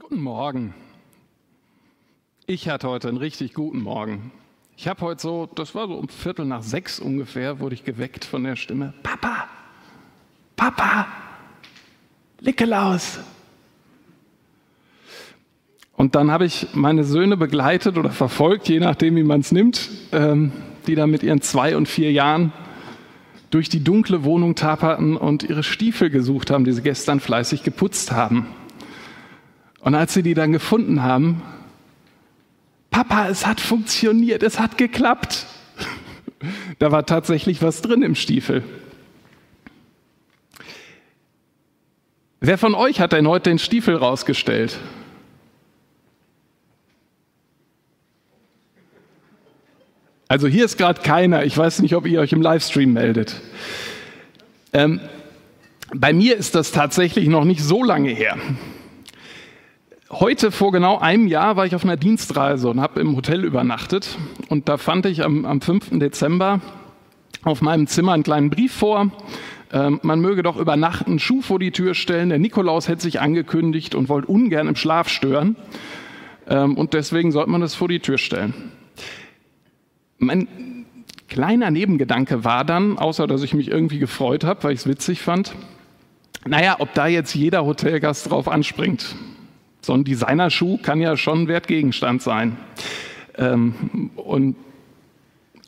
Guten Morgen. Ich hatte heute einen richtig guten Morgen. Ich habe heute so, das war so um Viertel nach sechs ungefähr, wurde ich geweckt von der Stimme: Papa, Papa, Lickelaus. Und dann habe ich meine Söhne begleitet oder verfolgt, je nachdem, wie man es nimmt, ähm, die da mit ihren zwei und vier Jahren durch die dunkle Wohnung taperten und ihre Stiefel gesucht haben, die sie gestern fleißig geputzt haben. Und als sie die dann gefunden haben, Papa, es hat funktioniert, es hat geklappt. Da war tatsächlich was drin im Stiefel. Wer von euch hat denn heute den Stiefel rausgestellt? Also hier ist gerade keiner. Ich weiß nicht, ob ihr euch im Livestream meldet. Ähm, bei mir ist das tatsächlich noch nicht so lange her. Heute vor genau einem Jahr war ich auf einer Dienstreise und habe im Hotel übernachtet. Und da fand ich am, am 5. Dezember auf meinem Zimmer einen kleinen Brief vor. Ähm, man möge doch über Nacht einen Schuh vor die Tür stellen. Der Nikolaus hätte sich angekündigt und wollte ungern im Schlaf stören. Ähm, und deswegen sollte man das vor die Tür stellen. Mein kleiner Nebengedanke war dann, außer dass ich mich irgendwie gefreut habe, weil ich es witzig fand, naja, ob da jetzt jeder Hotelgast drauf anspringt. So ein Designerschuh kann ja schon ein Wertgegenstand sein. Ähm, und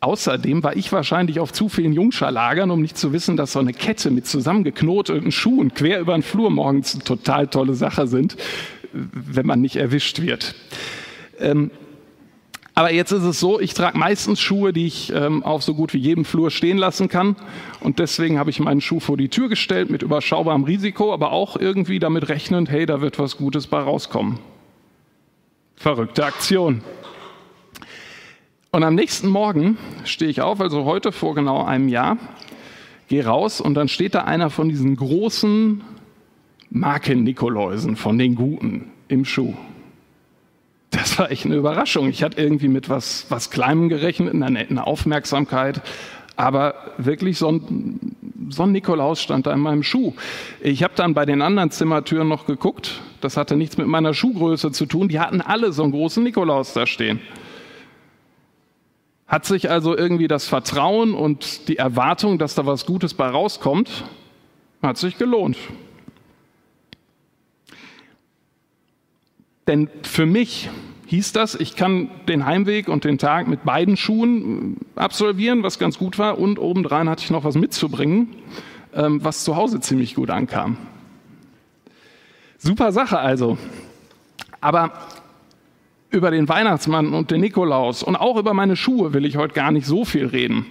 außerdem war ich wahrscheinlich auf zu vielen Jungscharlagern, um nicht zu wissen, dass so eine Kette mit zusammengeknoteten Schuhen quer über den Flur morgens eine total tolle Sache sind, wenn man nicht erwischt wird. Ähm, aber jetzt ist es so, ich trage meistens Schuhe, die ich ähm, auf so gut wie jedem Flur stehen lassen kann. Und deswegen habe ich meinen Schuh vor die Tür gestellt mit überschaubarem Risiko, aber auch irgendwie damit rechnend, hey, da wird was Gutes bei rauskommen. Verrückte Aktion. Und am nächsten Morgen stehe ich auf, also heute vor genau einem Jahr, gehe raus und dann steht da einer von diesen großen Marken-Nikoläusen, von den Guten, im Schuh. Das war echt eine Überraschung. Ich hatte irgendwie mit was, was Kleinem gerechnet, einer netten Aufmerksamkeit. Aber wirklich so ein, so ein Nikolaus stand da in meinem Schuh. Ich habe dann bei den anderen Zimmertüren noch geguckt. Das hatte nichts mit meiner Schuhgröße zu tun. Die hatten alle so einen großen Nikolaus da stehen. Hat sich also irgendwie das Vertrauen und die Erwartung, dass da was Gutes bei rauskommt, hat sich gelohnt. Denn für mich hieß das, ich kann den Heimweg und den Tag mit beiden Schuhen absolvieren, was ganz gut war. Und obendrein hatte ich noch was mitzubringen, ähm, was zu Hause ziemlich gut ankam. Super Sache also. Aber über den Weihnachtsmann und den Nikolaus und auch über meine Schuhe will ich heute gar nicht so viel reden.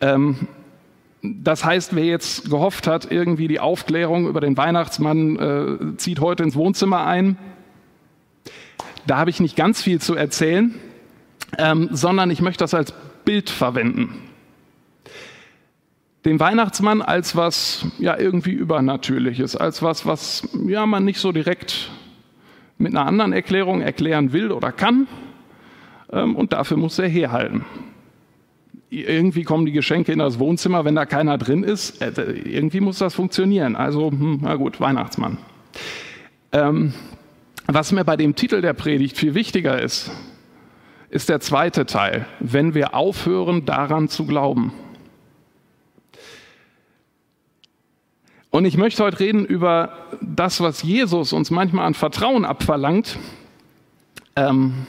Ähm, das heißt, wer jetzt gehofft hat, irgendwie die Aufklärung über den Weihnachtsmann äh, zieht heute ins Wohnzimmer ein, da habe ich nicht ganz viel zu erzählen, ähm, sondern ich möchte das als Bild verwenden. Den Weihnachtsmann als was ja irgendwie Übernatürliches, als was, was ja man nicht so direkt mit einer anderen Erklärung erklären will oder kann. Ähm, und dafür muss er herhalten. Irgendwie kommen die Geschenke in das Wohnzimmer, wenn da keiner drin ist. Äh, irgendwie muss das funktionieren. Also, hm, na gut, Weihnachtsmann. Ähm, was mir bei dem Titel der Predigt viel wichtiger ist, ist der zweite Teil, wenn wir aufhören daran zu glauben. Und ich möchte heute reden über das, was Jesus uns manchmal an Vertrauen abverlangt ähm,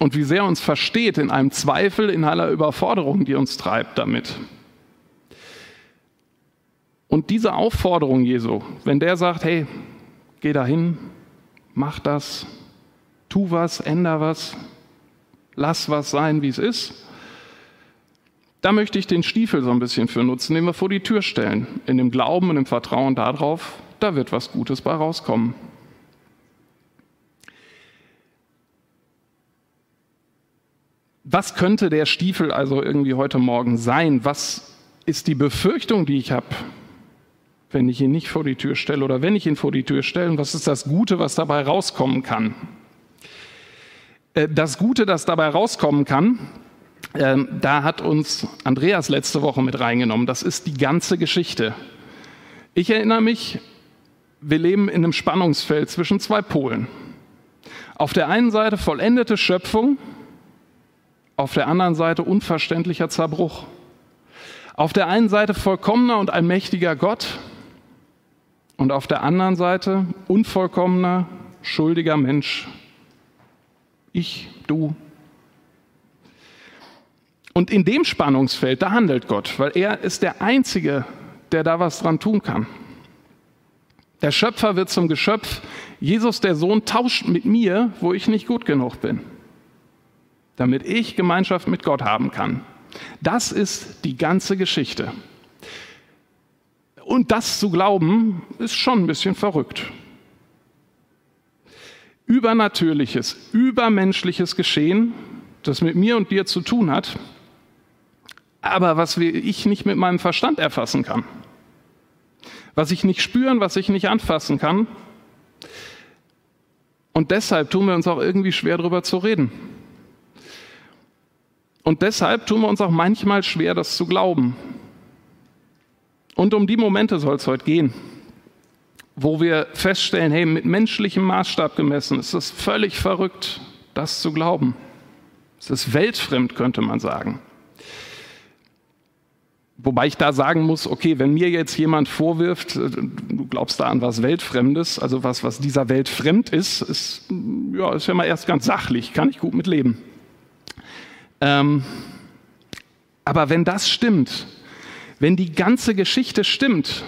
und wie sehr uns versteht in einem Zweifel, in aller Überforderung, die uns treibt damit. Und diese Aufforderung Jesu, wenn der sagt, hey, geh dahin, mach das, tu was, änder was, lass was sein, wie es ist. Da möchte ich den Stiefel so ein bisschen für nutzen, den wir vor die Tür stellen, in dem Glauben und im Vertrauen darauf, da wird was Gutes bei rauskommen. Was könnte der Stiefel also irgendwie heute Morgen sein? Was ist die Befürchtung, die ich habe? Wenn ich ihn nicht vor die Tür stelle oder wenn ich ihn vor die Tür stelle? Was ist das Gute, was dabei rauskommen kann? Äh, das Gute, das dabei rauskommen kann, ähm, da hat uns Andreas letzte Woche mit reingenommen. Das ist die ganze Geschichte. Ich erinnere mich, wir leben in einem Spannungsfeld zwischen zwei Polen. Auf der einen Seite vollendete Schöpfung, auf der anderen Seite unverständlicher Zerbruch. Auf der einen Seite vollkommener und allmächtiger Gott und auf der anderen Seite unvollkommener, schuldiger Mensch. Ich, du. Und in dem Spannungsfeld, da handelt Gott, weil er ist der Einzige, der da was dran tun kann. Der Schöpfer wird zum Geschöpf. Jesus, der Sohn, tauscht mit mir, wo ich nicht gut genug bin, damit ich Gemeinschaft mit Gott haben kann. Das ist die ganze Geschichte. Und das zu glauben, ist schon ein bisschen verrückt. Übernatürliches, übermenschliches Geschehen, das mit mir und dir zu tun hat, aber was ich nicht mit meinem Verstand erfassen kann. Was ich nicht spüren, was ich nicht anfassen kann. Und deshalb tun wir uns auch irgendwie schwer darüber zu reden. Und deshalb tun wir uns auch manchmal schwer, das zu glauben. Und um die Momente soll es heute gehen, wo wir feststellen, hey, mit menschlichem Maßstab gemessen ist es völlig verrückt, das zu glauben. Es ist weltfremd, könnte man sagen. Wobei ich da sagen muss, okay, wenn mir jetzt jemand vorwirft, äh, du glaubst da an was Weltfremdes, also was, was dieser Welt fremd ist, ist ja, ist ja mal erst ganz sachlich, kann ich gut mit leben. Ähm, aber wenn das stimmt, wenn die ganze Geschichte stimmt,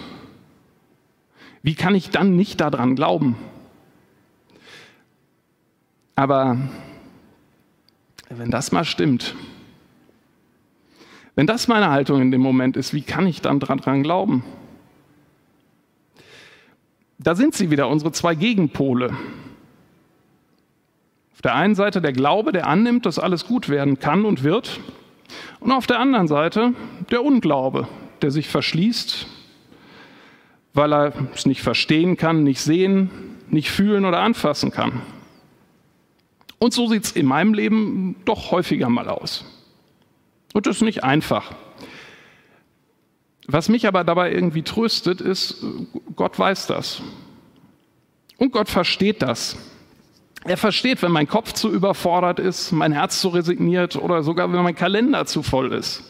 wie kann ich dann nicht daran glauben? Aber wenn das mal stimmt, wenn das meine Haltung in dem Moment ist, wie kann ich dann daran glauben? Da sind sie wieder, unsere zwei Gegenpole. Auf der einen Seite der Glaube, der annimmt, dass alles gut werden kann und wird. Und auf der anderen Seite der Unglaube, der sich verschließt, weil er es nicht verstehen kann, nicht sehen, nicht fühlen oder anfassen kann. Und so sieht es in meinem Leben doch häufiger mal aus. Und das ist nicht einfach. Was mich aber dabei irgendwie tröstet, ist, Gott weiß das. Und Gott versteht das. Er versteht, wenn mein Kopf zu überfordert ist, mein Herz zu resigniert oder sogar wenn mein Kalender zu voll ist.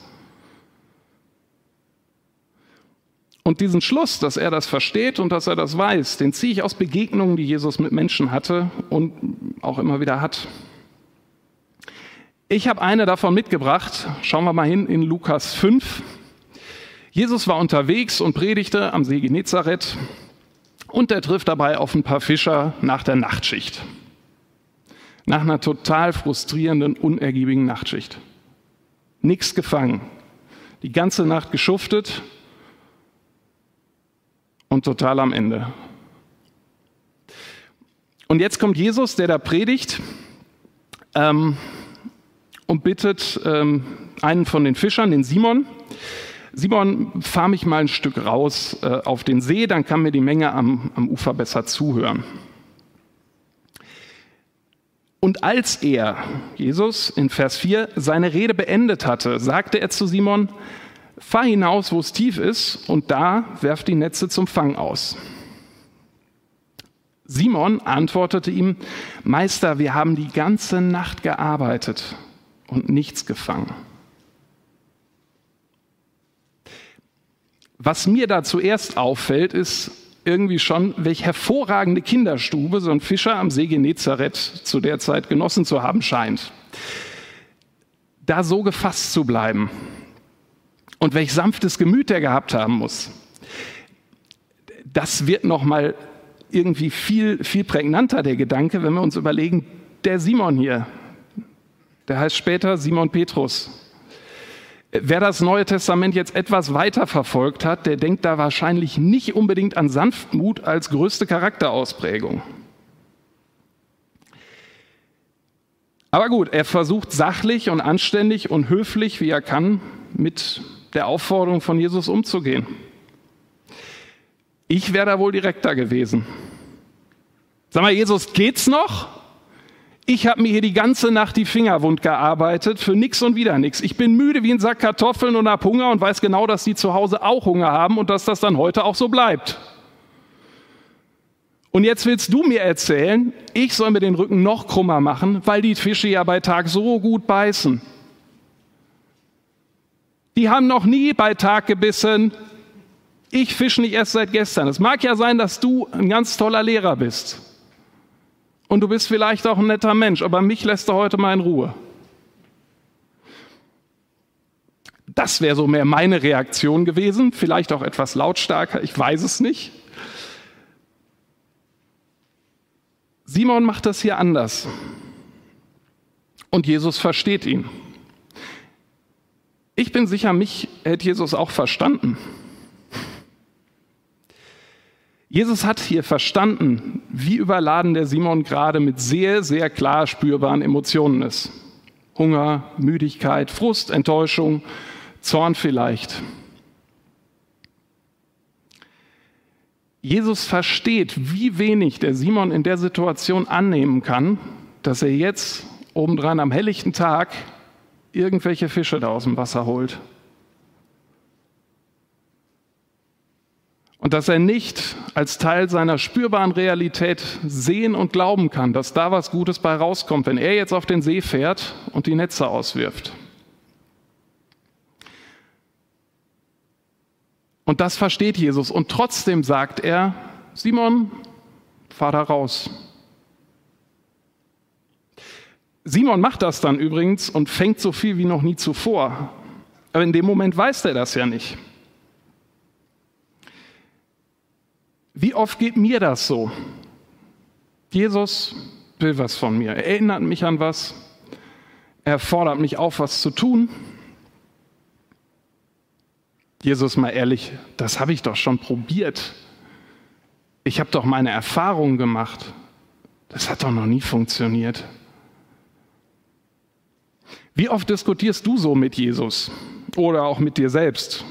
Und diesen Schluss, dass er das versteht und dass er das weiß, den ziehe ich aus Begegnungen, die Jesus mit Menschen hatte und auch immer wieder hat. Ich habe eine davon mitgebracht. Schauen wir mal hin in Lukas 5. Jesus war unterwegs und predigte am See Genezareth und er trifft dabei auf ein paar Fischer nach der Nachtschicht nach einer total frustrierenden, unergiebigen Nachtschicht. Nichts gefangen. Die ganze Nacht geschuftet und total am Ende. Und jetzt kommt Jesus, der da predigt ähm, und bittet ähm, einen von den Fischern, den Simon, Simon, fahr mich mal ein Stück raus äh, auf den See, dann kann mir die Menge am, am Ufer besser zuhören. Und als er, Jesus in Vers 4, seine Rede beendet hatte, sagte er zu Simon, fahr hinaus, wo es tief ist, und da werft die Netze zum Fang aus. Simon antwortete ihm, Meister, wir haben die ganze Nacht gearbeitet und nichts gefangen. Was mir da zuerst auffällt, ist, irgendwie schon, welche hervorragende Kinderstube so ein Fischer am See Genezareth zu der Zeit genossen zu haben scheint. Da so gefasst zu bleiben und welch sanftes Gemüt er gehabt haben muss, das wird noch mal irgendwie viel viel prägnanter der Gedanke, wenn wir uns überlegen, der Simon hier, der heißt später Simon Petrus. Wer das Neue Testament jetzt etwas weiter verfolgt hat, der denkt da wahrscheinlich nicht unbedingt an Sanftmut als größte Charakterausprägung. Aber gut, er versucht sachlich und anständig und höflich, wie er kann, mit der Aufforderung von Jesus umzugehen. Ich wäre da wohl direkter gewesen. Sag mal, Jesus, geht's noch? Ich habe mir hier die ganze Nacht die Finger wund gearbeitet, für nix und wieder nix. Ich bin müde wie ein Sack Kartoffeln und hab Hunger und weiß genau, dass die zu Hause auch Hunger haben und dass das dann heute auch so bleibt. Und jetzt willst du mir erzählen, ich soll mir den Rücken noch krummer machen, weil die Fische ja bei Tag so gut beißen. Die haben noch nie bei Tag gebissen. Ich fische nicht erst seit gestern. Es mag ja sein, dass du ein ganz toller Lehrer bist. Und du bist vielleicht auch ein netter Mensch, aber mich lässt du heute mal in Ruhe. Das wäre so mehr meine Reaktion gewesen, vielleicht auch etwas lautstarker, ich weiß es nicht. Simon macht das hier anders. Und Jesus versteht ihn. Ich bin sicher, mich hätte Jesus auch verstanden. Jesus hat hier verstanden, wie überladen der Simon gerade mit sehr, sehr klar spürbaren Emotionen ist. Hunger, Müdigkeit, Frust, Enttäuschung, Zorn vielleicht. Jesus versteht, wie wenig der Simon in der Situation annehmen kann, dass er jetzt obendran am helllichten Tag irgendwelche Fische da aus dem Wasser holt. Und dass er nicht als Teil seiner spürbaren Realität sehen und glauben kann, dass da was Gutes bei rauskommt, wenn er jetzt auf den See fährt und die Netze auswirft. Und das versteht Jesus. Und trotzdem sagt er, Simon, fahr da raus. Simon macht das dann übrigens und fängt so viel wie noch nie zuvor. Aber in dem Moment weiß er das ja nicht. Wie oft geht mir das so? Jesus will was von mir. Er erinnert mich an was. Er fordert mich auf, was zu tun. Jesus, mal ehrlich, das habe ich doch schon probiert. Ich habe doch meine Erfahrungen gemacht. Das hat doch noch nie funktioniert. Wie oft diskutierst du so mit Jesus oder auch mit dir selbst?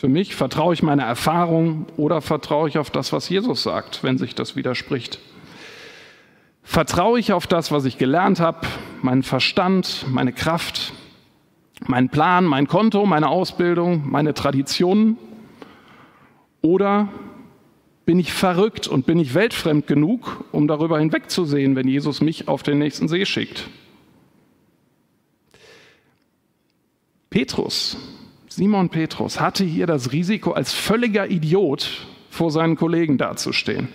Für mich vertraue ich meiner Erfahrung oder vertraue ich auf das, was Jesus sagt, wenn sich das widerspricht? Vertraue ich auf das, was ich gelernt habe, meinen Verstand, meine Kraft, mein Plan, mein Konto, meine Ausbildung, meine Traditionen? Oder bin ich verrückt und bin ich weltfremd genug, um darüber hinwegzusehen, wenn Jesus mich auf den nächsten See schickt? Petrus, Simon Petrus, hatte hier das Risiko, als völliger Idiot vor seinen Kollegen dazustehen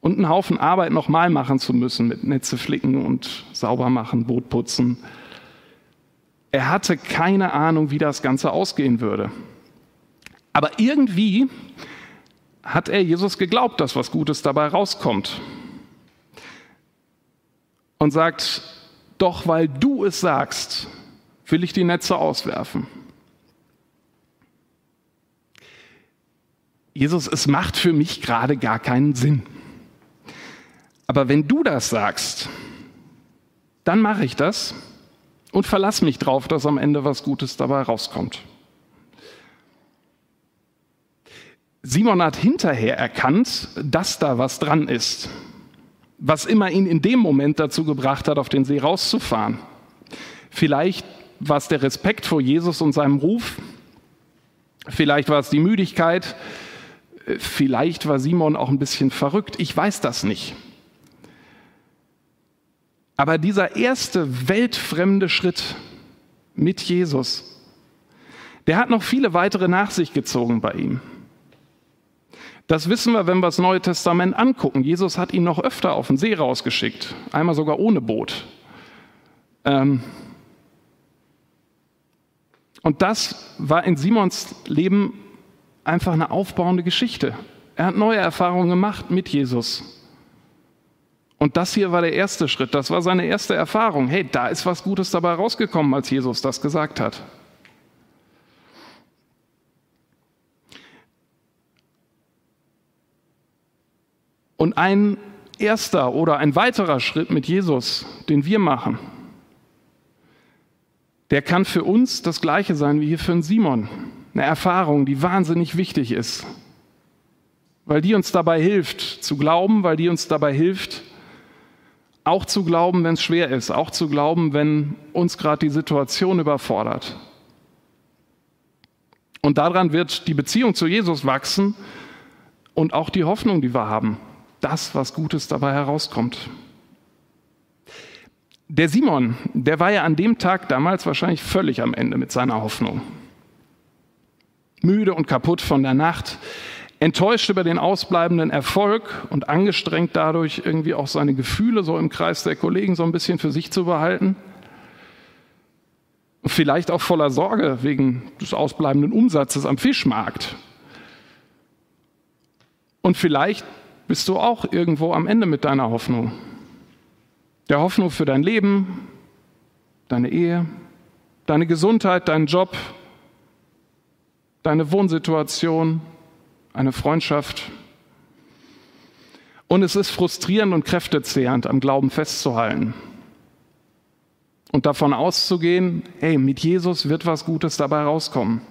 und einen Haufen Arbeit nochmal machen zu müssen mit Netze flicken und sauber machen, Boot putzen. Er hatte keine Ahnung, wie das Ganze ausgehen würde. Aber irgendwie hat er Jesus geglaubt, dass was Gutes dabei rauskommt. Und sagt, doch weil du es sagst, will ich die Netze auswerfen. Jesus, es macht für mich gerade gar keinen Sinn. Aber wenn du das sagst, dann mache ich das und verlass mich drauf, dass am Ende was Gutes dabei rauskommt. Simon hat hinterher erkannt, dass da was dran ist, was immer ihn in dem Moment dazu gebracht hat, auf den See rauszufahren. Vielleicht war es der Respekt vor Jesus und seinem Ruf, vielleicht war es die Müdigkeit, vielleicht war Simon auch ein bisschen verrückt, ich weiß das nicht. Aber dieser erste weltfremde Schritt mit Jesus, der hat noch viele weitere nach sich gezogen bei ihm. Das wissen wir, wenn wir das Neue Testament angucken. Jesus hat ihn noch öfter auf den See rausgeschickt, einmal sogar ohne Boot. Ähm und das war in Simons Leben einfach eine aufbauende Geschichte. Er hat neue Erfahrungen gemacht mit Jesus. Und das hier war der erste Schritt, das war seine erste Erfahrung. Hey, da ist was Gutes dabei rausgekommen, als Jesus das gesagt hat. Und ein erster oder ein weiterer Schritt mit Jesus, den wir machen, der kann für uns das gleiche sein wie hier für einen Simon. Eine Erfahrung, die wahnsinnig wichtig ist, weil die uns dabei hilft zu glauben, weil die uns dabei hilft, auch zu glauben, wenn es schwer ist, auch zu glauben, wenn uns gerade die Situation überfordert. Und daran wird die Beziehung zu Jesus wachsen und auch die Hoffnung, die wir haben, das, was Gutes dabei herauskommt. Der Simon, der war ja an dem Tag damals wahrscheinlich völlig am Ende mit seiner Hoffnung. Müde und kaputt von der Nacht, enttäuscht über den ausbleibenden Erfolg und angestrengt dadurch irgendwie auch seine Gefühle so im Kreis der Kollegen so ein bisschen für sich zu behalten. Vielleicht auch voller Sorge wegen des ausbleibenden Umsatzes am Fischmarkt. Und vielleicht bist du auch irgendwo am Ende mit deiner Hoffnung. Der Hoffnung für dein Leben, deine Ehe, deine Gesundheit, deinen Job, deine Wohnsituation, eine Freundschaft. Und es ist frustrierend und kräftezehrend, am Glauben festzuhalten und davon auszugehen, hey, mit Jesus wird was Gutes dabei rauskommen.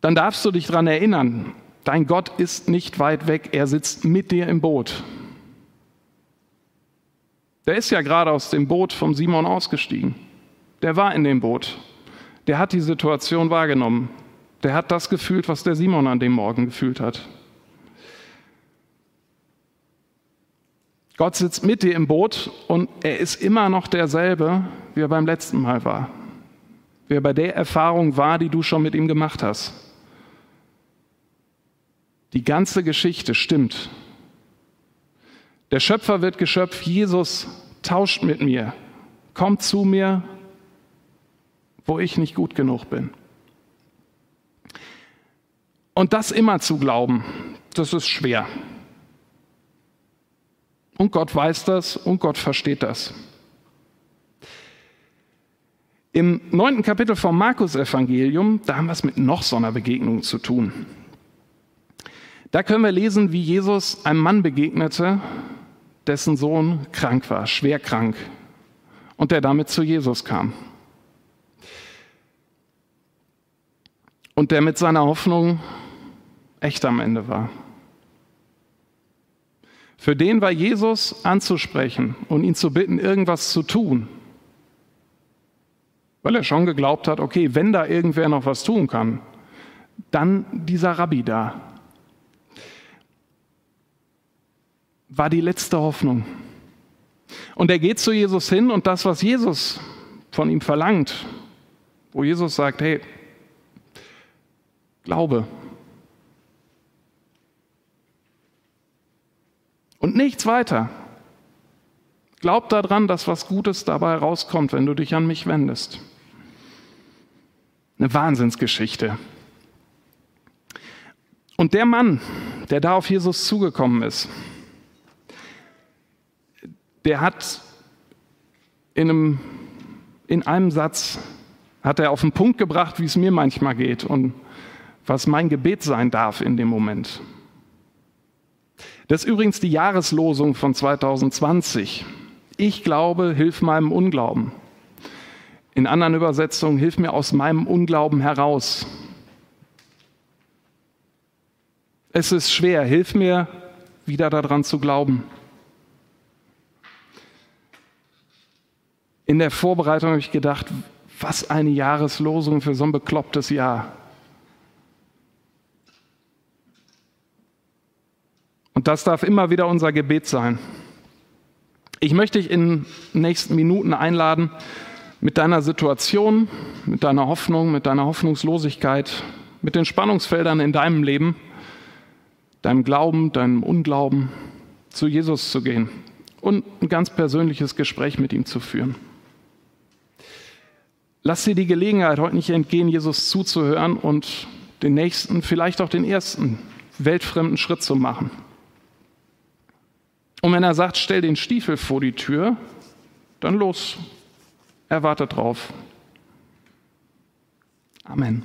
Dann darfst du dich daran erinnern, dein Gott ist nicht weit weg, er sitzt mit dir im Boot. Der ist ja gerade aus dem Boot vom Simon ausgestiegen. Der war in dem Boot. Der hat die Situation wahrgenommen. Der hat das gefühlt, was der Simon an dem Morgen gefühlt hat. Gott sitzt mit dir im Boot und er ist immer noch derselbe, wie er beim letzten Mal war. Wie er bei der Erfahrung war, die du schon mit ihm gemacht hast. Die ganze Geschichte stimmt. Der Schöpfer wird Geschöpf, Jesus tauscht mit mir, kommt zu mir, wo ich nicht gut genug bin. Und das immer zu glauben, das ist schwer. Und Gott weiß das und Gott versteht das. Im neunten Kapitel vom Markus-Evangelium, da haben wir es mit noch so einer Begegnung zu tun. Da können wir lesen, wie Jesus einem Mann begegnete, dessen Sohn krank war, schwer krank, und der damit zu Jesus kam. Und der mit seiner Hoffnung echt am Ende war. Für den war Jesus anzusprechen und ihn zu bitten, irgendwas zu tun. Weil er schon geglaubt hat, okay, wenn da irgendwer noch was tun kann, dann dieser Rabbi da. War die letzte Hoffnung. Und er geht zu Jesus hin und das, was Jesus von ihm verlangt, wo Jesus sagt, hey, glaube, Und nichts weiter. Glaub daran, dass was Gutes dabei rauskommt, wenn du dich an mich wendest. Eine Wahnsinnsgeschichte. Und der Mann, der da auf Jesus zugekommen ist, der hat in einem, in einem Satz, hat er auf den Punkt gebracht, wie es mir manchmal geht und was mein Gebet sein darf in dem Moment. Das ist übrigens die Jahreslosung von 2020. Ich glaube, hilf meinem Unglauben. In anderen Übersetzungen, hilf mir aus meinem Unglauben heraus. Es ist schwer, hilf mir wieder daran zu glauben. In der Vorbereitung habe ich gedacht, was eine Jahreslosung für so ein beklopptes Jahr. Und das darf immer wieder unser Gebet sein. Ich möchte dich in den nächsten Minuten einladen, mit deiner Situation, mit deiner Hoffnung, mit deiner Hoffnungslosigkeit, mit den Spannungsfeldern in deinem Leben, deinem Glauben, deinem Unglauben, zu Jesus zu gehen und ein ganz persönliches Gespräch mit ihm zu führen. Lass dir die Gelegenheit heute nicht entgehen, Jesus zuzuhören und den nächsten, vielleicht auch den ersten weltfremden Schritt zu machen. Und wenn er sagt, stell den Stiefel vor die Tür, dann los. Er wartet drauf. Amen.